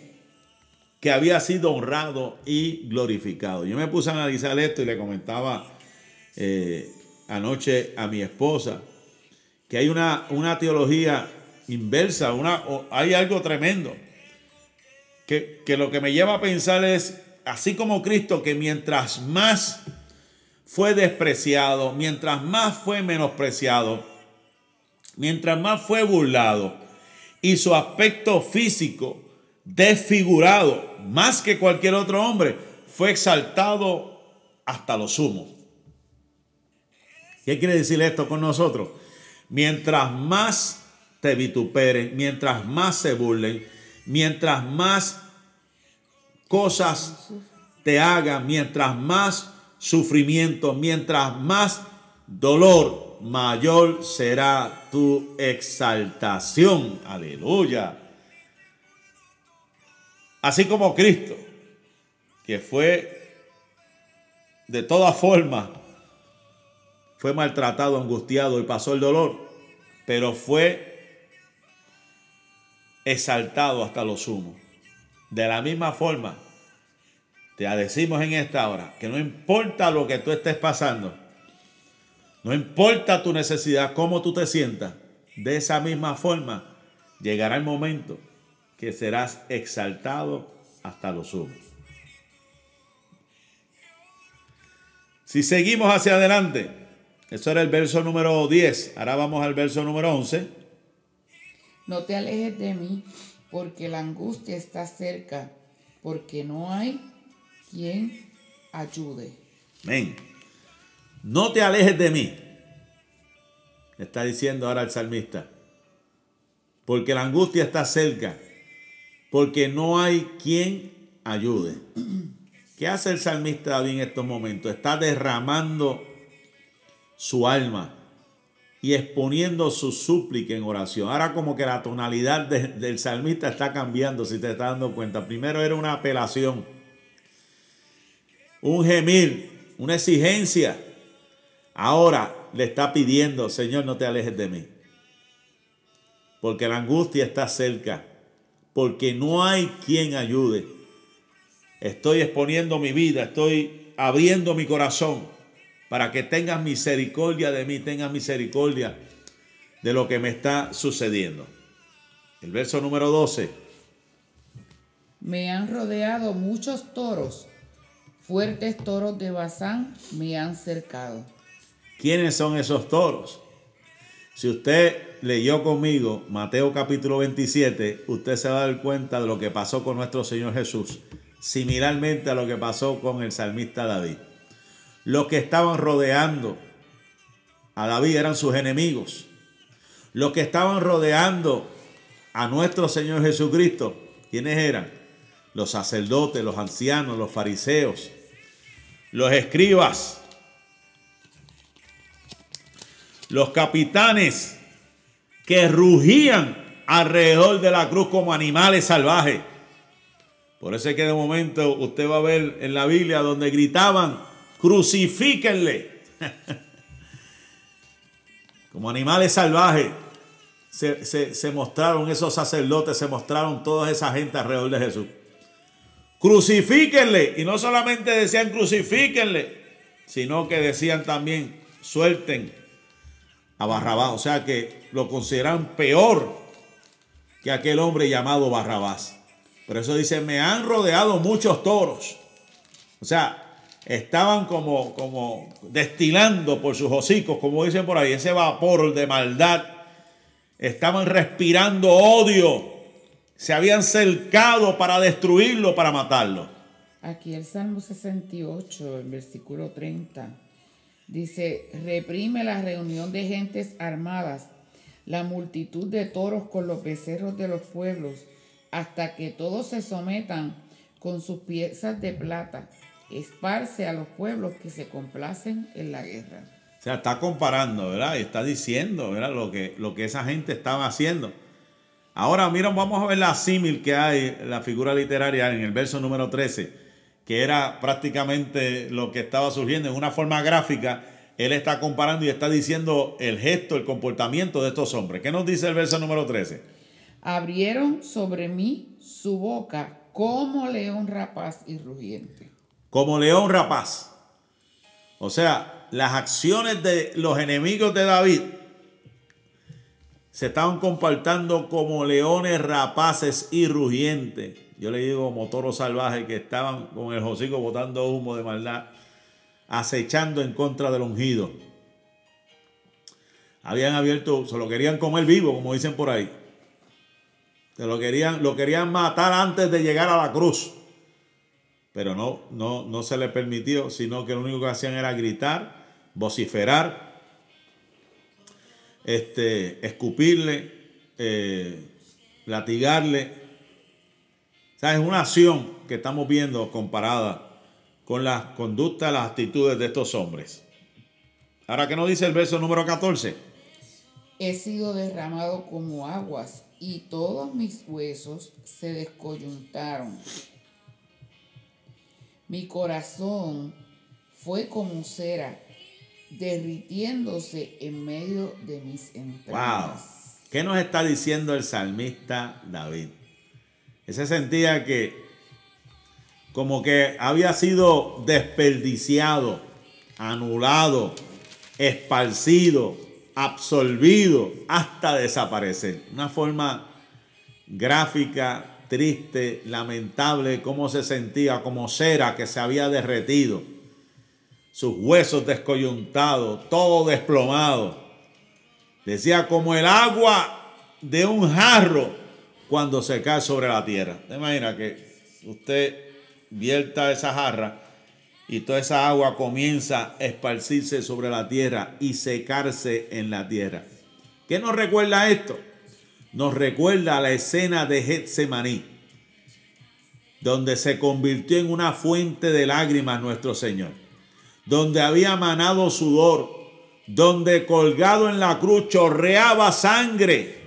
que había sido honrado y glorificado. Yo me puse a analizar esto y le comentaba eh, anoche a mi esposa que hay una, una teología inversa, una, hay algo tremendo, que, que lo que me lleva a pensar es así como Cristo, que mientras más fue despreciado, mientras más fue menospreciado, mientras más fue burlado y su aspecto físico desfigurado más que cualquier otro hombre, fue exaltado hasta lo sumo. ¿Qué quiere decir esto con nosotros? Mientras más te vituperen, mientras más se burlen, mientras más cosas te hagan, mientras más sufrimiento, mientras más dolor, mayor será tu exaltación. Aleluya. Así como Cristo, que fue de todas formas, fue maltratado, angustiado y pasó el dolor, pero fue exaltado hasta lo sumo. De la misma forma, te decimos en esta hora que no importa lo que tú estés pasando, no importa tu necesidad, cómo tú te sientas, de esa misma forma llegará el momento que serás exaltado hasta lo sumo. Si seguimos hacia adelante, eso era el verso número 10, ahora vamos al verso número 11. No te alejes de mí, porque la angustia está cerca, porque no hay quien ayude. Amén. No te alejes de mí, está diciendo ahora el salmista, porque la angustia está cerca, porque no hay quien ayude. ¿Qué hace el salmista David en estos momentos? Está derramando su alma y exponiendo su súplica en oración. Ahora como que la tonalidad del salmista está cambiando, si te estás dando cuenta. Primero era una apelación, un gemir, una exigencia. Ahora le está pidiendo, Señor, no te alejes de mí. Porque la angustia está cerca porque no hay quien ayude. Estoy exponiendo mi vida, estoy abriendo mi corazón para que tengas misericordia de mí, tengas misericordia de lo que me está sucediendo. El verso número 12. Me han rodeado muchos toros, fuertes toros de Bazán me han cercado. ¿Quiénes son esos toros? Si usted leyó conmigo Mateo capítulo 27, usted se va a dar cuenta de lo que pasó con nuestro Señor Jesús, similarmente a lo que pasó con el salmista David. Los que estaban rodeando a David eran sus enemigos. Los que estaban rodeando a nuestro Señor Jesucristo, ¿quiénes eran? Los sacerdotes, los ancianos, los fariseos, los escribas, los capitanes que rugían alrededor de la cruz como animales salvajes. Por eso es que de momento usted va a ver en la Biblia donde gritaban, crucifíquenle. como animales salvajes se, se, mostraron esos sacerdotes, se mostraron toda esa gente alrededor de Jesús. Crucifíquenle. Y no solamente decían crucifíquenle, sino que decían también suelten a Barrabás. O sea que lo consideran peor que aquel hombre llamado Barrabás. Por eso dice, me han rodeado muchos toros. O sea, estaban como, como destilando por sus hocicos, como dicen por ahí, ese vapor de maldad. Estaban respirando odio. Se habían cercado para destruirlo, para matarlo. Aquí el Salmo 68, el versículo 30 Dice, reprime la reunión de gentes armadas, la multitud de toros con los becerros de los pueblos, hasta que todos se sometan con sus piezas de plata. Esparce a los pueblos que se complacen en la guerra. O sea, está comparando, ¿verdad? Y está diciendo, ¿verdad? Lo que, lo que esa gente estaba haciendo. Ahora, miren, vamos a ver la símil que hay, la figura literaria en el verso número 13 que era prácticamente lo que estaba surgiendo en una forma gráfica, él está comparando y está diciendo el gesto, el comportamiento de estos hombres. ¿Qué nos dice el verso número 13? Abrieron sobre mí su boca como león rapaz y rugiente. Como león rapaz. O sea, las acciones de los enemigos de David se estaban comportando como leones rapaces y rugientes yo le digo motoros salvajes que estaban con el hocico botando humo de maldad, acechando en contra del ungido. Habían abierto, se lo querían comer vivo, como dicen por ahí. Se lo querían, lo querían matar antes de llegar a la cruz. Pero no, no, no se le permitió, sino que lo único que hacían era gritar, vociferar, este, escupirle, eh, latigarle. O sea, es una acción que estamos viendo comparada con las conductas, las actitudes de estos hombres. Ahora, ¿qué nos dice el verso número 14? He sido derramado como aguas y todos mis huesos se descoyuntaron. Mi corazón fue como cera, derritiéndose en medio de mis entrañas. ¿Qué nos está diciendo el salmista David? Ese sentía que como que había sido desperdiciado, anulado, esparcido, absolvido hasta desaparecer. Una forma gráfica, triste, lamentable, cómo se sentía, como cera que se había derretido, sus huesos descoyuntados, todo desplomado Decía, como el agua de un jarro cuando se cae sobre la tierra. ¿Te imagina que usted vierta esa jarra y toda esa agua comienza a esparcirse sobre la tierra y secarse en la tierra? ¿Qué nos recuerda esto? Nos recuerda la escena de Getsemaní, donde se convirtió en una fuente de lágrimas nuestro Señor, donde había manado sudor, donde colgado en la cruz chorreaba sangre,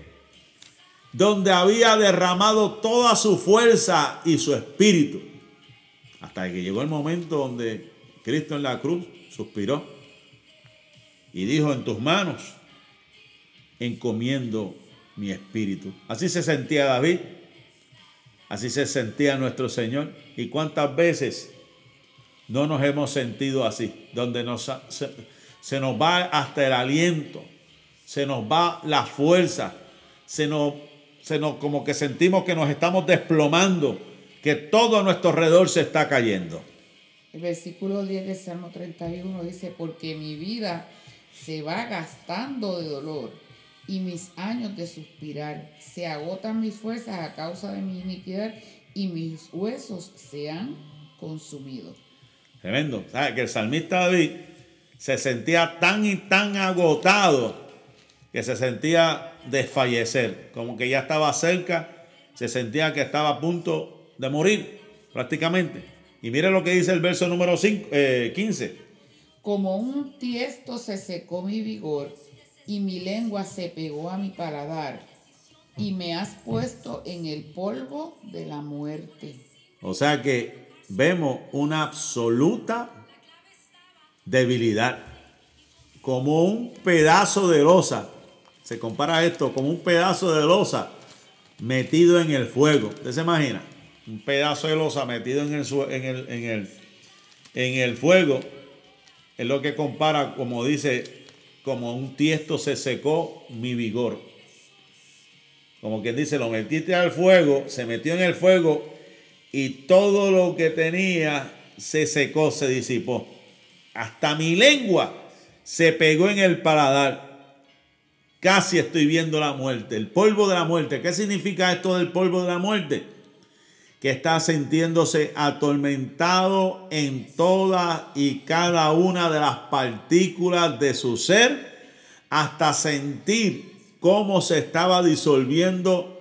donde había derramado toda su fuerza y su espíritu, hasta que llegó el momento donde Cristo en la cruz suspiró y dijo, en tus manos encomiendo mi espíritu. Así se sentía David, así se sentía nuestro Señor. ¿Y cuántas veces no nos hemos sentido así? Donde nos se nos va hasta el aliento, se nos va la fuerza, se nos, se como que sentimos que nos estamos desplomando, que todo a nuestro alrededor se está cayendo. El versículo 10 de Salmo 31 dice, porque mi vida se va gastando de dolor y mis años de suspirar, se agotan mis fuerzas a causa de mi iniquidad y mis huesos se han consumido. Tremendo. ¿Sabe que el salmista David se sentía tan y tan agotado que se sentía desfallecer, como que ya estaba cerca, se sentía que estaba a punto de morir prácticamente. Y mire lo que dice el verso número 5, 15. Eh, como un tiesto se secó mi vigor y mi lengua se pegó a mi paladar y me has puesto en el polvo de la muerte. O sea que vemos una absoluta debilidad, como un pedazo de losa. Se compara esto como un pedazo de losa metido en el fuego. ¿Usted se imagina? Un pedazo de losa metido en el, en el, en el, en el fuego. Es lo que compara, como dice, como un tiesto se secó mi vigor. Como quien dice, lo metiste al fuego, se metió en el fuego y todo lo que tenía se secó, se disipó. Hasta mi lengua se pegó en el paladar. Casi estoy viendo la muerte, el polvo de la muerte. ¿Qué significa esto del polvo de la muerte? Que está sintiéndose atormentado en todas y cada una de las partículas de su ser hasta sentir cómo se estaba disolviendo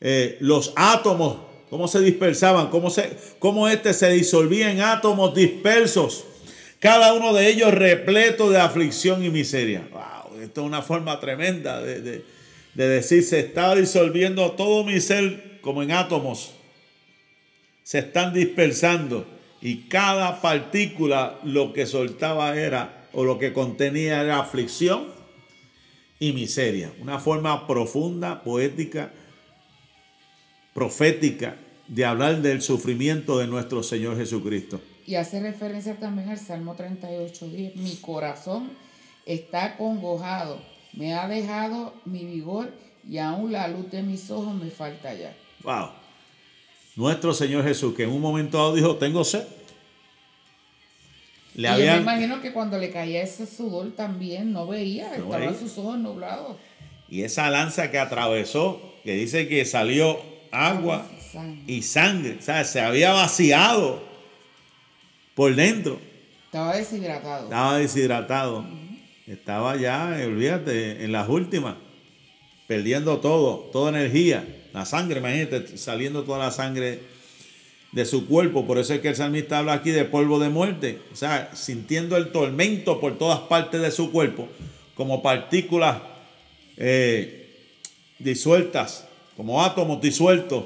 eh, los átomos, cómo se dispersaban, cómo, se, cómo este se disolvía en átomos dispersos cada uno de ellos repleto de aflicción y miseria. Wow, esto es una forma tremenda de, decir, se está disolviendo todo mi ser como en átomos. Se están dispersando y cada partícula lo que soltaba era, o lo que contenía era aflicción y miseria. Una forma profunda, poética, profética de hablar del sufrimiento de nuestro Señor Jesucristo. Y hace referencia también al Salmo 38, 10. Mi corazón está congojado, me ha dejado mi vigor y aún la luz de mis ojos me falta ya. Wow. Nuestro Señor Jesús, que en un momento dado dijo, tengo sed. Le y yo me imagino que cuando le caía ese sudor también no veía, estaban sus ojos nublados. Y esa lanza que atravesó, que dice que salió agua y sangre, o sea, se había vaciado por dentro. Estaba deshidratado. Estaba deshidratado. Estaba ya, olvídate, en las últimas, perdiendo todo, toda energía. La sangre, imagínate, saliendo toda la sangre de su cuerpo. Por eso es que el salmista habla aquí de polvo de muerte. O sea, sintiendo el tormento por todas partes de su cuerpo, como partículas eh, disueltas, como átomos disueltos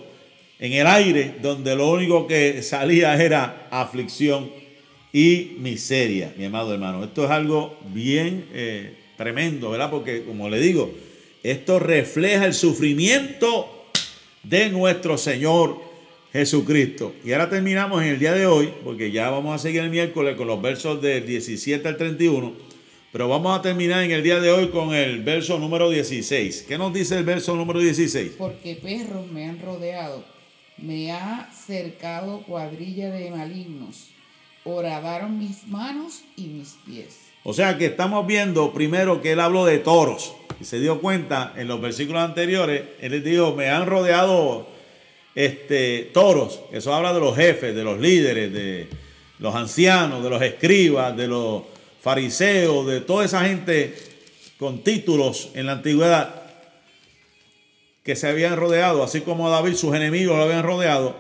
en el aire, donde lo único que salía era aflicción y miseria, mi amado hermano. Esto es algo bien eh, tremendo, ¿verdad? Porque, como le digo, esto refleja el sufrimiento de nuestro Señor Jesucristo. Y ahora terminamos en el día de hoy, porque ya vamos a seguir el miércoles con los versos del 17 al 31, pero vamos a terminar en el día de hoy con el verso número 16. ¿Qué nos dice el verso número 16? Porque perros me han rodeado, me ha cercado cuadrilla de malignos, horadaron mis manos y mis pies. O sea que estamos viendo primero que él habló de toros. Se dio cuenta en los versículos anteriores, él les dijo, me han rodeado este, toros. Eso habla de los jefes, de los líderes, de los ancianos, de los escribas, de los fariseos, de toda esa gente con títulos en la antigüedad que se habían rodeado, así como a David sus enemigos lo habían rodeado,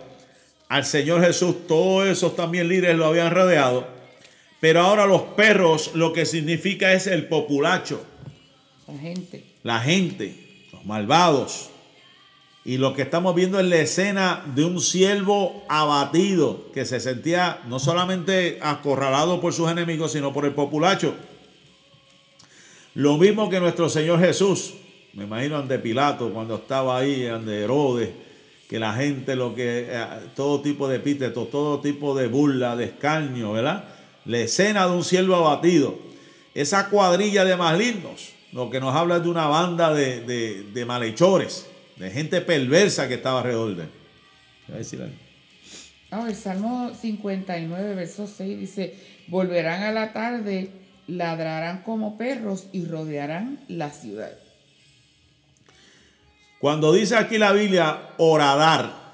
al Señor Jesús todos esos también líderes lo habían rodeado, pero ahora los perros lo que significa es el populacho. La gente. La gente, los malvados, y lo que estamos viendo es la escena de un siervo abatido que se sentía no solamente acorralado por sus enemigos, sino por el populacho. Lo mismo que nuestro Señor Jesús. Me imagino ante Pilato cuando estaba ahí, ante Herodes, que la gente, lo que, eh, todo tipo de epítetos, todo tipo de burla, de escarnio, ¿verdad? La escena de un siervo abatido. Esa cuadrilla de malignos, lo que nos habla de una banda de, de malhechores de gente perversa que estaba alrededor de él. Ah, el Salmo 59, verso 6 dice, volverán a la tarde, ladrarán como perros y rodearán la ciudad. Cuando dice aquí la Biblia, oradar,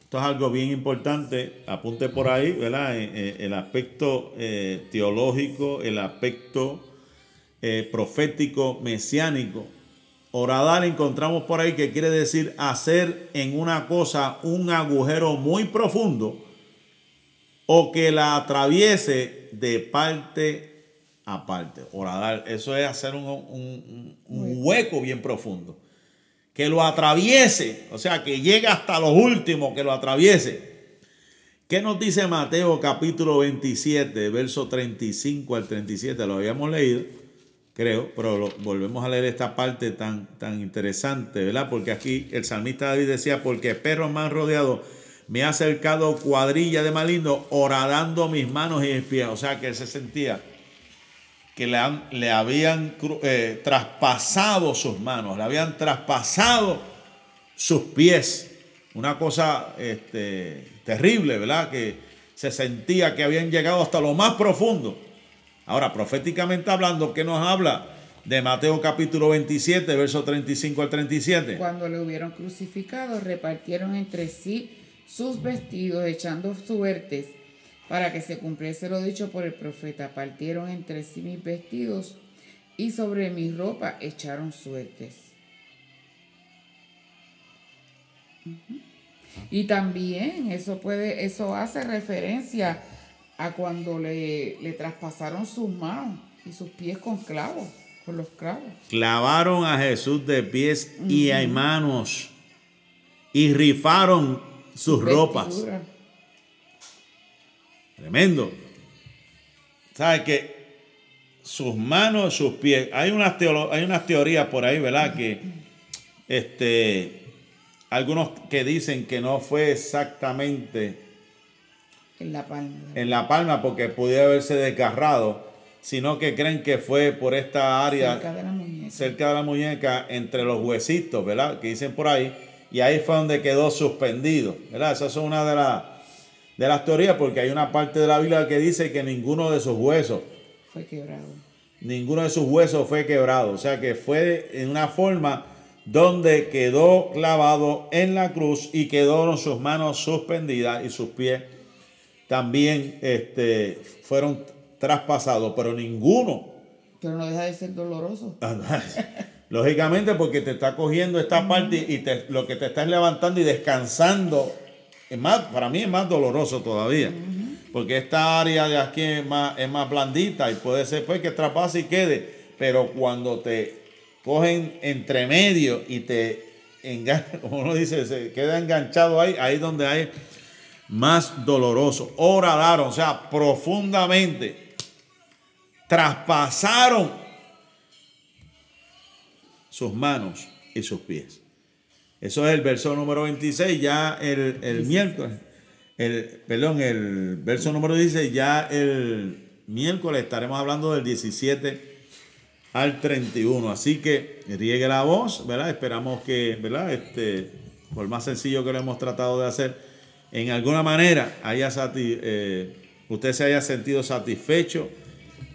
esto es algo bien importante, apunte por ahí, ¿verdad? Eh, eh, el aspecto eh, teológico, el aspecto profético, mesiánico Oradar encontramos por ahí que quiere decir hacer en una cosa un agujero muy profundo o que la atraviese de parte a parte. Oradar, eso es hacer un, hueco bien profundo. Que lo atraviese, o sea, que llegue hasta lo último, que lo atraviese. ¿Qué nos dice Mateo capítulo 27, verso 35 al 37? Lo habíamos leído creo, pero volvemos a leer esta parte tan, tan interesante, ¿verdad? Porque aquí el salmista David decía, porque perros me han rodeado, me ha acercado cuadrilla de malignos, horadando mis manos y mis pies. O sea que él se sentía que le, han, le habían eh, traspasado sus manos, le habían traspasado sus pies. Una cosa este, terrible, ¿verdad? Que se sentía que habían llegado hasta lo más profundo. Ahora, proféticamente hablando, ¿qué nos habla? De Mateo capítulo 27, verso 35 al 37. Cuando le hubieron crucificado, repartieron entre sí sus vestidos, echando suertes, para que se cumpliese lo dicho por el profeta. Partieron entre sí mis vestidos y sobre mi ropa echaron suertes. Y también eso puede, eso hace referencia a cuando le, le traspasaron sus manos y sus pies con clavos, con los clavos. Clavaron a Jesús de pies y hay manos y rifaron sus ropas. Tremendo. ¿Sabe que sus manos, sus pies, hay unas, hay unas teorías por ahí, ¿verdad? Que este, algunos que dicen que no fue exactamente en la palma. En la palma porque pudiera haberse desgarrado, sino que creen que fue por esta área cerca de la muñeca, cerca de la muñeca entre los huesitos, ¿verdad? Que dicen por ahí y ahí fue donde quedó suspendido. ¿verdad? Esa es una de, las de las teorías porque hay una parte de la Biblia que dice que ninguno de sus huesos fue quebrado. Ninguno de sus huesos fue quebrado. O sea que fue en una forma donde quedó clavado en la cruz y quedaron sus manos suspendidas y sus pies también este, fueron traspasados, pero ninguno. Pero no deja de ser doloroso. [LAUGHS] Lógicamente porque te está cogiendo esta parte y te, lo que te estás levantando y descansando, es más, para mí es más doloroso todavía. Porque esta área de aquí es más, es más blandita y puede ser pues que traspase y quede. Pero cuando te cogen entre medio y te enganchan, [LAUGHS] como uno dice, se queda enganchado ahí, ahí donde hay más doloroso. Oradaron, o sea, profundamente traspasaron sus manos y sus pies. Eso es el verso número 26, ya el, el miércoles, el, perdón, el verso número 16, ya el miércoles estaremos hablando del 17 al 31. Así que riegue la voz, ¿verdad? Esperamos que, ¿verdad? Este, por más sencillo que lo hemos tratado de hacer, en alguna manera haya eh, usted se haya sentido satisfecho,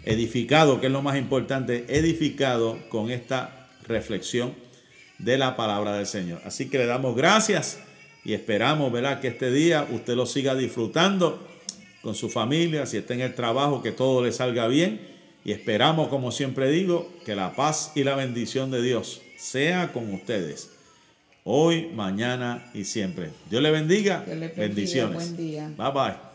edificado, que es lo más importante, edificado con esta reflexión de la palabra del Señor. Así que le damos gracias y esperamos, ¿verdad? Que este día usted lo siga disfrutando con su familia, si está en el trabajo, que todo le salga bien y esperamos, como siempre digo, que la paz y la bendición de Dios sea con ustedes. Hoy, mañana y siempre. Dios le bendiga. Bendiciones. Buen día. Bye bye.